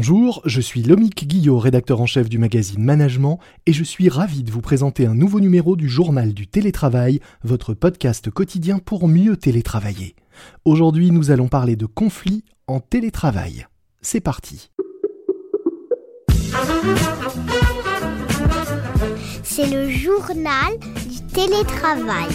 Bonjour, je suis Lomique Guillot, rédacteur en chef du magazine Management, et je suis ravi de vous présenter un nouveau numéro du journal du télétravail, votre podcast quotidien pour mieux télétravailler. Aujourd'hui, nous allons parler de conflits en télétravail. C'est parti. C'est le journal du télétravail.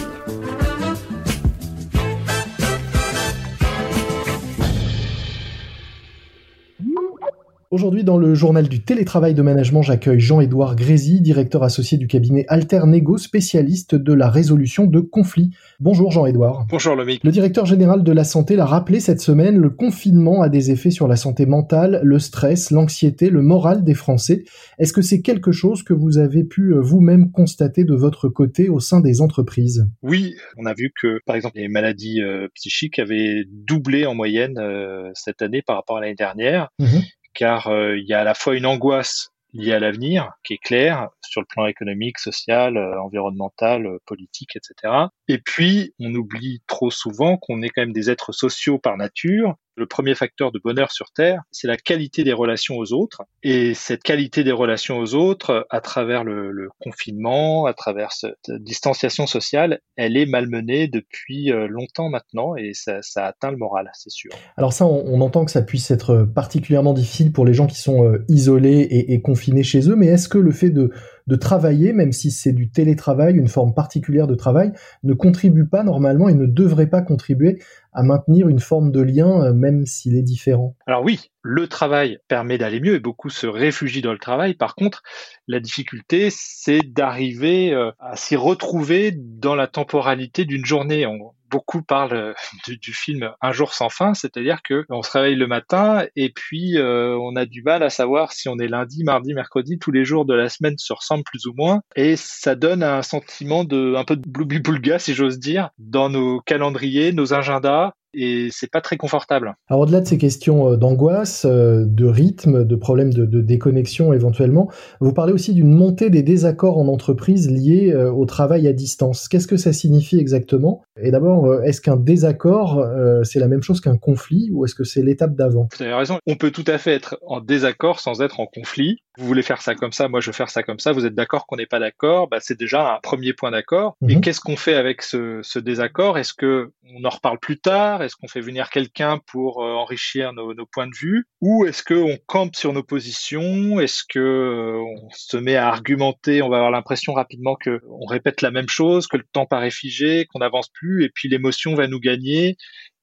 Aujourd'hui, dans le journal du télétravail de management, j'accueille Jean-Édouard Grézy, directeur associé du cabinet Alternego, spécialiste de la résolution de conflits. Bonjour Jean-Édouard. Bonjour Lomique. Le directeur général de la santé l'a rappelé cette semaine, le confinement a des effets sur la santé mentale, le stress, l'anxiété, le moral des Français. Est-ce que c'est quelque chose que vous avez pu euh, vous-même constater de votre côté au sein des entreprises? Oui, on a vu que par exemple les maladies euh, psychiques avaient doublé en moyenne euh, cette année par rapport à l'année dernière. Mhm car euh, il y a à la fois une angoisse liée à l'avenir qui est claire sur le plan économique, social, euh, environnemental, euh, politique, etc. Et puis, on oublie trop souvent qu'on est quand même des êtres sociaux par nature le premier facteur de bonheur sur Terre, c'est la qualité des relations aux autres. Et cette qualité des relations aux autres, à travers le, confinement, à travers cette distanciation sociale, elle est malmenée depuis euh, longtemps maintenant et ça, atteint le moral, c'est sûr. Alors ça, on, entend que ça puisse être particulièrement difficile pour les gens qui sont euh, isolés et confinés chez eux, mais est-ce que le fait de de travailler, même si c'est du télétravail, une forme particulière de travail, ne contribue pas normalement et ne devrait pas contribuer à maintenir une forme de lien, euh, même s'il est différent. Alors oui, le travail permet d'aller mieux et beaucoup se réfugient dans le travail. Par contre, la difficulté, c'est d'arriver euh, à s'y retrouver dans la temporalité d'une journée. beaucoup parlent euh, du, film Un jour sans fin, c'est-à-dire que on se réveille le matin et puis euh, on a du mal à savoir si on est lundi, mardi, mercredi, tous les jours de la semaine se ressemblent plus ou moins et ça donne un sentiment de un peu de bloubi si j'ose dire, dans nos calendriers, nos agendas et c'est pas très confortable. Alors au-delà de ces questions euh, d'angoisse, euh, de rythme, de problèmes de, déconnexion éventuellement, vous parlez aussi d'une montée des désaccords en entreprise liés euh, au travail à distance. Qu'est-ce que ça signifie exactement? Et d'abord, est-ce qu'un désaccord, c'est la même chose qu'un conflit ou est-ce que c'est l'étape d'avant? Vous avez raison, on peut tout à fait être en désaccord sans être en conflit. Vous voulez faire ça comme ça, moi je veux faire ça comme ça, vous êtes d'accord qu'on n'est pas d'accord, bah, c'est déjà un premier point d'accord. Et mhm. qu'est-ce qu'on fait avec ce, ce désaccord? Est-ce que on en reparle plus tard? Est-ce qu'on fait venir quelqu'un pour euh, enrichir nos, points de vue? Ou est-ce qu'on campe sur nos positions? Est-ce que euh, on se met à argumenter? On va avoir l'impression rapidement que on répète la même chose, que le temps paraît figé, qu'on n'avance plus, et puis l'émotion va nous gagner.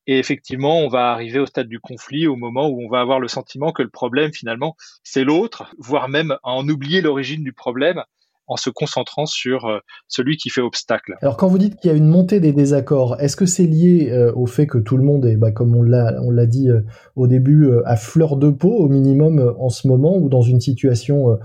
Et effectivement, on va arriver au stade du conflit au moment où on va avoir le sentiment que le problème, finalement, c'est l'autre, voire même à en oublier l'origine du problème en se concentrant sur euh, celui qui fait obstacle. Alors quand vous dites qu'il y a une montée des désaccords, est-ce que c'est lié euh, au fait que tout le monde est, bah, comme on l'a dit euh, au début, à fleur de peau au minimum en ce moment ou dans une situation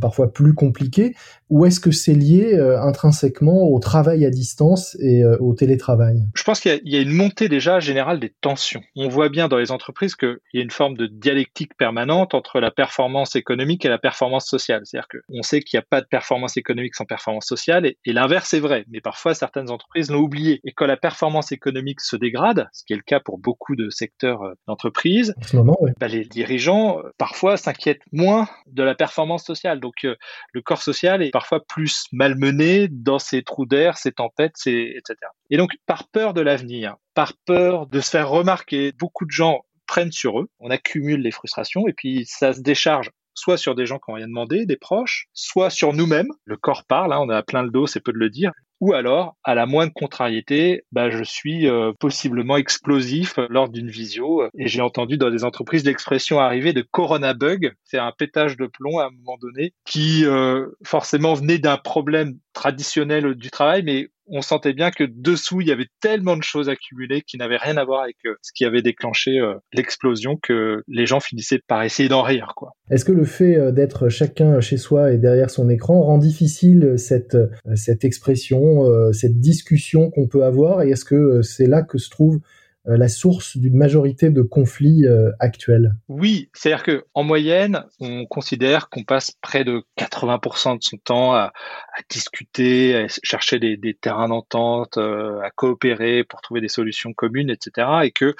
parfois plus compliqué, ou est-ce que c'est lié euh, intrinsèquement au travail à distance et euh, au télétravail? Je pense qu'il y, a une montée déjà générale des tensions. On voit bien dans les entreprises qu'il y a une forme de dialectique permanente entre la performance économique et la performance sociale. C'est-à-dire qu'on sait qu'il n'y a pas de performance économique sans performance sociale, et, l'inverse est vrai. Mais parfois, certaines entreprises l'ont oublié. Et quand la performance économique se dégrade, ce qui est le cas pour beaucoup de secteurs d'entreprise, bah, les dirigeants parfois s'inquiètent moins de la performance sociale donc euh, le corps social est parfois plus malmené dans ses trous d'air, ses tempêtes, etc. Et donc par peur de l'avenir, par peur de se faire remarquer, beaucoup de gens prennent sur eux, on accumule les frustrations et puis ça se décharge soit sur des gens qui n'ont rien demandé, des proches, soit sur nous-mêmes. Le corps parle, hein, on a plein le dos, c'est peu de le dire ou alors, à la moindre contrariété, bah, je suis euh, possiblement explosif lors d'une visio. Et j'ai entendu dans des entreprises l'expression arriver de corona bug, c'est un pétage de plomb à un moment donné, qui euh, forcément venait d'un problème traditionnel du travail, mais on sentait bien que dessous, il y avait tellement de choses accumulées qui n'avaient rien à voir avec euh, ce qui avait déclenché euh, l'explosion que les gens finissaient par essayer d'en rire. Est-ce que le fait euh, d'être chacun chez soi et derrière son écran rend difficile cette, cette expression, cette discussion qu'on peut avoir? Et est-ce que c'est là que se trouve la source d'une majorité de conflits euh, actuels Oui, c'est-à-dire que en moyenne, on considère qu'on passe près de 80% de son temps à, discuter, à chercher des, des terrains d'entente, euh, à coopérer pour trouver des solutions communes, etc. Et que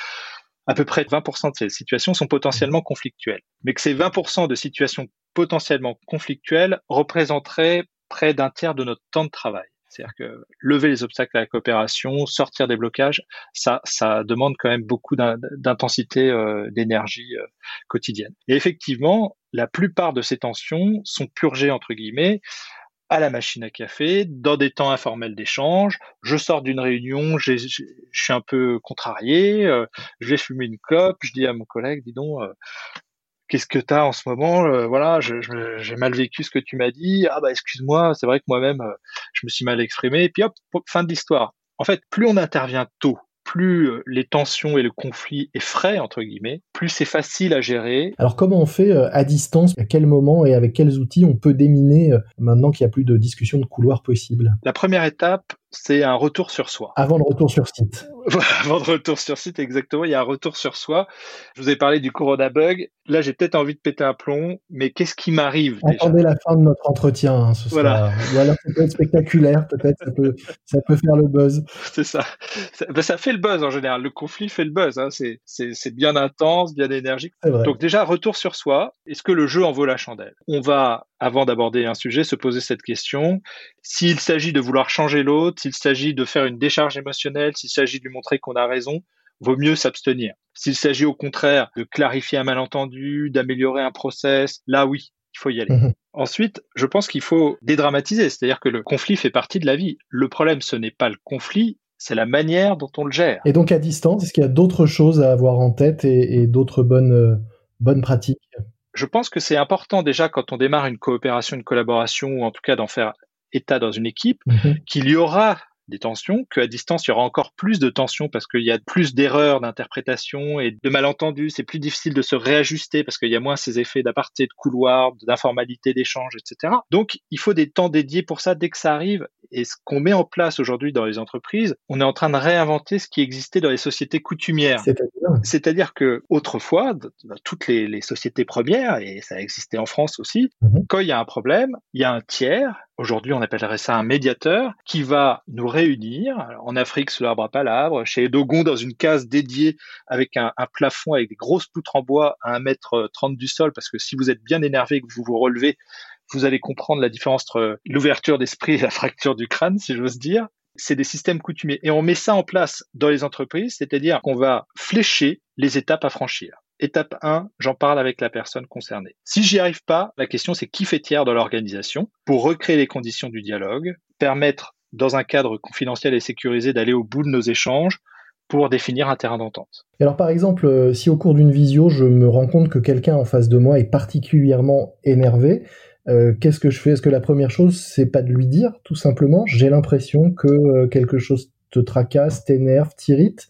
à peu près 20% de ces situations sont potentiellement conflictuelles. Mais que ces 20% de situations potentiellement conflictuelles représenteraient près d'un tiers de notre temps de travail. C'est-à-dire que lever les obstacles à la coopération, sortir des blocages, ça, ça demande quand même beaucoup d'intensité, euh, d'énergie euh, quotidienne. Et effectivement, la plupart de ces tensions sont purgées entre guillemets à la machine à café, dans des temps informels d'échange. Je sors d'une réunion, je suis un peu contrarié, euh, je vais fumer une clope, je dis à mon collègue, dis donc, qu'est-ce que tu as en ce moment euh, Voilà, j'ai mal vécu ce que tu m'as dit. Ah bah excuse-moi, c'est vrai que moi-même, euh, je me suis mal exprimé. Et puis hop, fin de l'histoire. En fait, plus on intervient tôt, plus euh, les tensions et le conflit est frais, entre guillemets, plus c'est facile à gérer. Alors comment on fait à distance À quel moment et avec quels outils on peut déminer maintenant qu'il n'y a plus de discussion de couloir possible La première étape, c'est un retour sur soi. Avant le retour sur site. Avant le retour sur site, exactement. Il y a un retour sur soi. Je vous ai parlé du Corona Bug. Là, j'ai peut-être envie de péter un plomb, mais qu'est-ce qui m'arrive Attendez la fin de notre entretien. Hein, ce voilà. Ou alors, ça peut être spectaculaire, peut-être, ça peut, ça peut faire le buzz. C'est ça. Ça, ben, ça, fait le buzz en général. Le conflit fait le buzz. Hein. C'est, c'est, c'est bien intense, bien énergique. Donc déjà, retour sur soi. Est-ce que le jeu en vaut la chandelle? On va, avant d'aborder un sujet, se poser cette question. S'il s'agit de vouloir changer l'autre, s'il s'agit de faire une décharge émotionnelle, s'il s'agit de lui montrer qu'on a raison, vaut mieux s'abstenir. S'il s'agit au contraire de clarifier un malentendu, d'améliorer un process, là oui, il faut y aller. Mhm. Ensuite, je pense qu'il faut dédramatiser, c'est-à-dire que le conflit fait partie de la vie. Le problème, ce n'est pas le conflit, c'est la manière dont on le gère. Et donc à distance, est-ce qu'il y a d'autres choses à avoir en tête et, d'autres bonnes, euh, bonnes pratiques? Je pense que c'est important déjà quand on démarre une coopération, une collaboration, ou en tout cas d'en faire état dans une équipe, mhm. qu'il y aura des tensions, qu'à distance, il y aura encore plus de tensions parce qu'il y a plus d'erreurs d'interprétation et de malentendus. C'est plus difficile de se réajuster parce qu'il y a moins ces effets d'aparté, de couloir, d'informalité, d'échange, etc. Donc, il faut des temps dédiés pour ça dès que ça arrive. Et ce qu'on met en place aujourd'hui dans les entreprises, on est en train de réinventer ce qui existait dans les sociétés coutumières. C'est-à-dire que autrefois, dans toutes les, les, sociétés premières, et ça existait en France aussi, mhm. quand il y a un problème, il y a un tiers Aujourd'hui, on appellerait ça un médiateur qui va nous réunir. en Afrique, sous l'arbre à palabre, chez Dogon, dans une case dédiée avec un, plafond avec des grosses poutres en bois à 1 mètre 30 du sol, parce que si vous êtes bien énervé et que vous vous relevez, vous allez comprendre la différence entre l'ouverture d'esprit et la fracture du crâne, si j'ose dire. C'est des systèmes coutumiers. Et on met ça en place dans les entreprises, c'est-à-dire qu'on va flécher les étapes à franchir. Étape 1, j'en parle avec la personne concernée. Si j'y arrive pas, la question c'est qui fait tiers dans l'organisation pour recréer les conditions du dialogue, permettre dans un cadre confidentiel et sécurisé d'aller au bout de nos échanges pour définir un terrain d'entente. Alors par exemple, euh, si au cours d'une visio, je me rends compte que quelqu'un en face de moi est particulièrement énervé, euh, qu'est-ce que je fais? Est-ce que la première chose, c'est pas de lui dire, tout simplement, j'ai l'impression que euh, quelque chose te tracasse, t'énerve, t'irrite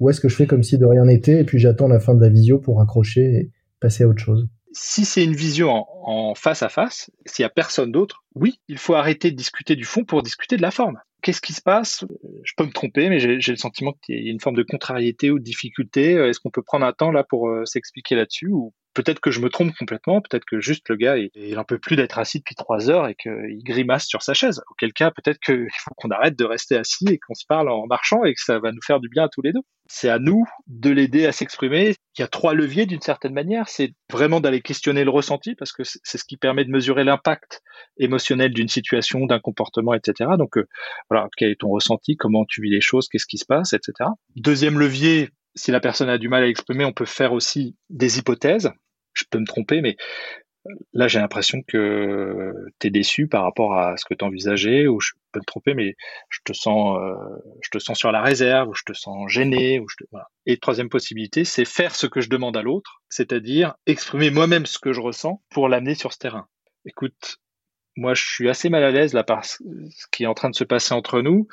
ou est-ce que je fais comme si de rien n'était et puis j'attends la fin de la visio pour accrocher et passer à autre chose si c'est une visio en, face à face, s'il y a personne d'autre, oui, il faut arrêter de discuter du fond pour discuter de la forme. Qu'est-ce qui se passe? Je peux me tromper, mais j'ai le sentiment qu'il y a une forme de contrariété ou de difficulté. Est-ce qu'on peut prendre un temps là pour euh, s'expliquer là-dessus ou peut-être que je me trompe complètement, peut-être que juste le gars, il, il en peut plus d'être assis depuis trois heures et qu'il grimace sur sa chaise. Auquel cas, peut-être qu'il faut qu'on arrête de rester assis et qu'on se parle en marchant et que ça va nous faire du bien à tous les deux. C'est à nous de l'aider à s'exprimer. Il y a trois leviers d'une certaine manière. C'est vraiment d'aller questionner le ressenti parce que c'est ce qui permet de mesurer l'impact émotionnel d'une situation, d'un comportement, etc. Donc, euh, voilà, quel est ton ressenti, comment tu vis les choses, qu'est-ce qui se passe, etc. Deuxième levier, si la personne a du mal à exprimer, on peut faire aussi des hypothèses je peux me tromper, mais là j'ai l'impression que tu es déçu par rapport à ce que tu envisageais, ou je peux me tromper, mais je te sens, euh, je te sens sur la réserve, ou je te sens gêné, ou je te, voilà. Et troisième possibilité, c'est faire ce que je demande à l'autre, c'est-à-dire exprimer moi-même ce que je ressens pour l'amener sur ce terrain. Écoute, moi je suis assez mal à l'aise là par ce qui est en train de se passer entre nous.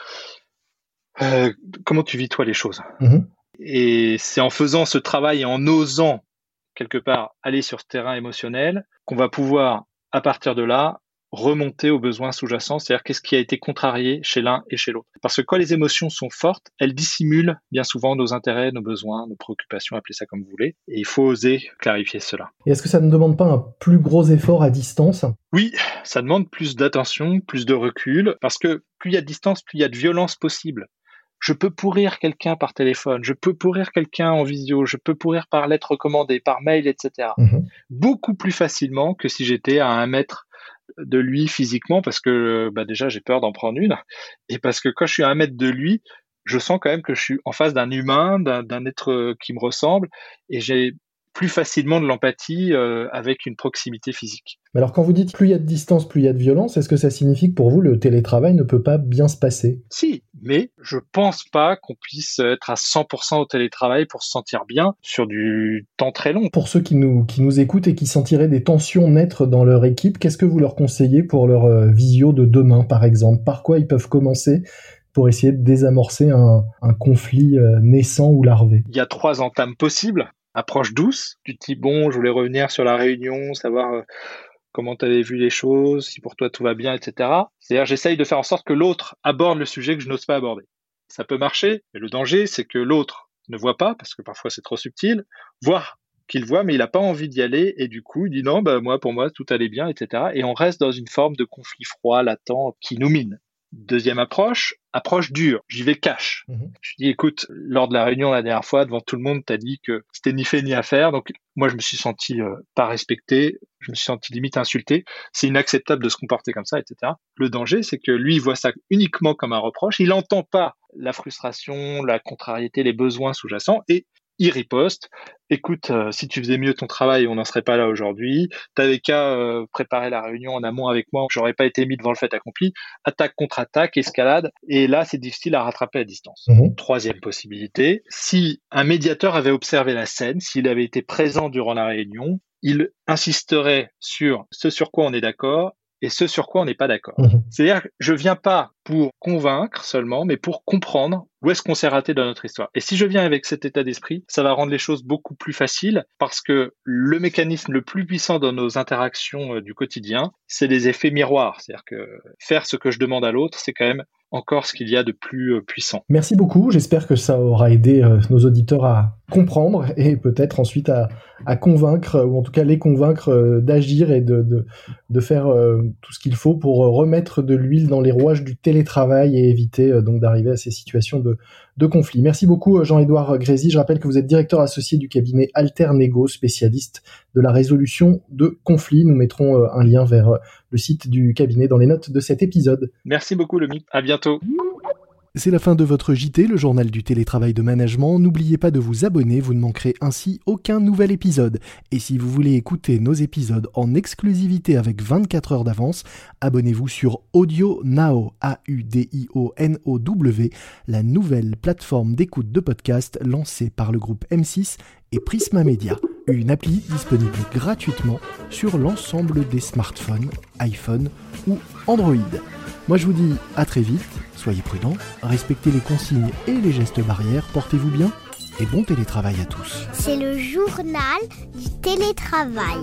Euh, comment tu vis toi les choses? Mm-hmm. Et c'est en faisant ce travail et en osant quelque part aller sur ce terrain émotionnel, qu'on va pouvoir, à partir de là, remonter aux besoins sous-jacents, c'est-à-dire qu'est-ce qui a été contrarié chez l'un et chez l'autre. Parce que quand les émotions sont fortes, elles dissimulent bien souvent nos intérêts, nos besoins, nos préoccupations, appelez ça comme vous voulez, et il faut oser clarifier cela. Et est-ce que ça ne demande pas un plus gros effort à distance? Oui, ça demande plus d'attention, plus de recul, parce que plus il y a de distance, plus il y a de violence possible je peux pourrir quelqu'un par téléphone, je peux pourrir quelqu'un en visio, je peux pourrir par lettre recommandée, par mail, etc. Mhm. Beaucoup plus facilement que si j'étais à un mètre de lui physiquement parce que bah déjà j'ai peur d'en prendre une et parce que quand je suis à un mètre de lui je sens quand même que je suis en face d'un humain d'un être qui me ressemble et j'ai plus facilement de l'empathie euh, avec une proximité physique. Alors quand vous dites plus il y a de distance, plus il y a de violence, est-ce que ça signifie que pour vous le télétravail ne peut pas bien se passer? Si, mais je pense pas qu'on puisse être à 100% au télétravail pour se sentir bien sur du temps très long. Pour ceux qui nous, qui nous écoutent et qui sentiraient des tensions naître dans leur équipe, qu'est-ce que vous leur conseillez pour leur euh, visio de demain par exemple? Par quoi ils peuvent commencer pour essayer de désamorcer un, un conflit euh, naissant ou larvé? Il y a trois entames possibles approche douce. Tu te dis, bon, je voulais revenir sur la réunion, savoir euh, comment tu avais vu les choses, si pour toi tout va bien, etc. C'est-à-dire, j'essaye de faire en sorte que l'autre aborde le sujet que je n'ose pas aborder. Ça peut marcher, mais le danger, c'est que l'autre ne voit pas, parce que parfois c'est trop subtil, voire qu'il voit, mais il n'a pas envie d'y aller, et du coup, il dit non, bah, moi, pour moi, tout allait bien, etc. Et on reste dans une forme de conflit froid, latent, qui nous mine. Deuxième approche, approche dure. J'y vais cash. Mhm. Je dis, écoute, lors de la réunion la dernière fois, devant tout le monde, t'as dit que c'était ni fait ni à faire. Donc, moi, je me suis senti euh, pas respecté. Je me suis senti limite insulté. C'est inacceptable de se comporter comme ça, etc. Le danger, c'est que lui, il voit ça uniquement comme un reproche. Il n'entend pas la frustration, la contrariété, les besoins sous-jacents et il riposte. Écoute, euh, si tu faisais mieux ton travail, on n'en serait pas là aujourd'hui. T'avais qu'à euh, préparer la réunion en amont avec moi, j'aurais pas été mis devant le fait accompli. Attaque contre attaque, escalade, et là c'est difficile à rattraper à distance. Mhm. Troisième possibilité, si un médiateur avait observé la scène, s'il avait été présent durant la réunion, il insisterait sur ce sur quoi on est d'accord et ce sur quoi on n'est pas d'accord. Mhm. C'est-à-dire que je viens pas pour convaincre seulement, mais pour comprendre où est-ce qu'on s'est raté dans notre histoire. Et si je viens avec cet état d'esprit, ça va rendre les choses beaucoup plus faciles parce que le mécanisme le plus puissant dans nos interactions euh, du quotidien, c'est les effets miroirs. C'est-à-dire que faire ce que je demande à l'autre, c'est quand même encore ce qu'il y a de plus euh, puissant. Merci beaucoup. J'espère que ça aura aidé euh, nos auditeurs à comprendre et peut-être ensuite à, convaincre, ou en tout cas les convaincre d'agir et de, faire tout ce qu'il faut pour remettre de l'huile dans les rouages du télétravail et éviter donc d'arriver à ces situations de, de conflit. Merci beaucoup Jean-Édouard Grézy. Je rappelle que vous êtes directeur associé du cabinet Alternego, spécialiste de la résolution de conflits. Nous mettrons euh, un lien vers euh, le site du cabinet dans les notes de cet épisode. Merci beaucoup Lomi. À bientôt. C'est la fin de votre JT, le journal du télétravail de management. N'oubliez pas de vous abonner, vous ne manquerez ainsi aucun nouvel épisode. Et si vous voulez écouter nos épisodes en exclusivité avec 24 heures d'avance, abonnez-vous sur Audio Now, A-U-D-I-O-N-O-W, la nouvelle plateforme d'écoute de podcast lancée par le groupe M6 et Prisma Media. Une appli disponible gratuitement sur l'ensemble des smartphones, iPhone ou Android. Moi je vous dis à très vite, soyez prudents, respectez les consignes et les gestes barrières, portez-vous bien et bon télétravail à tous. C'est le journal du télétravail.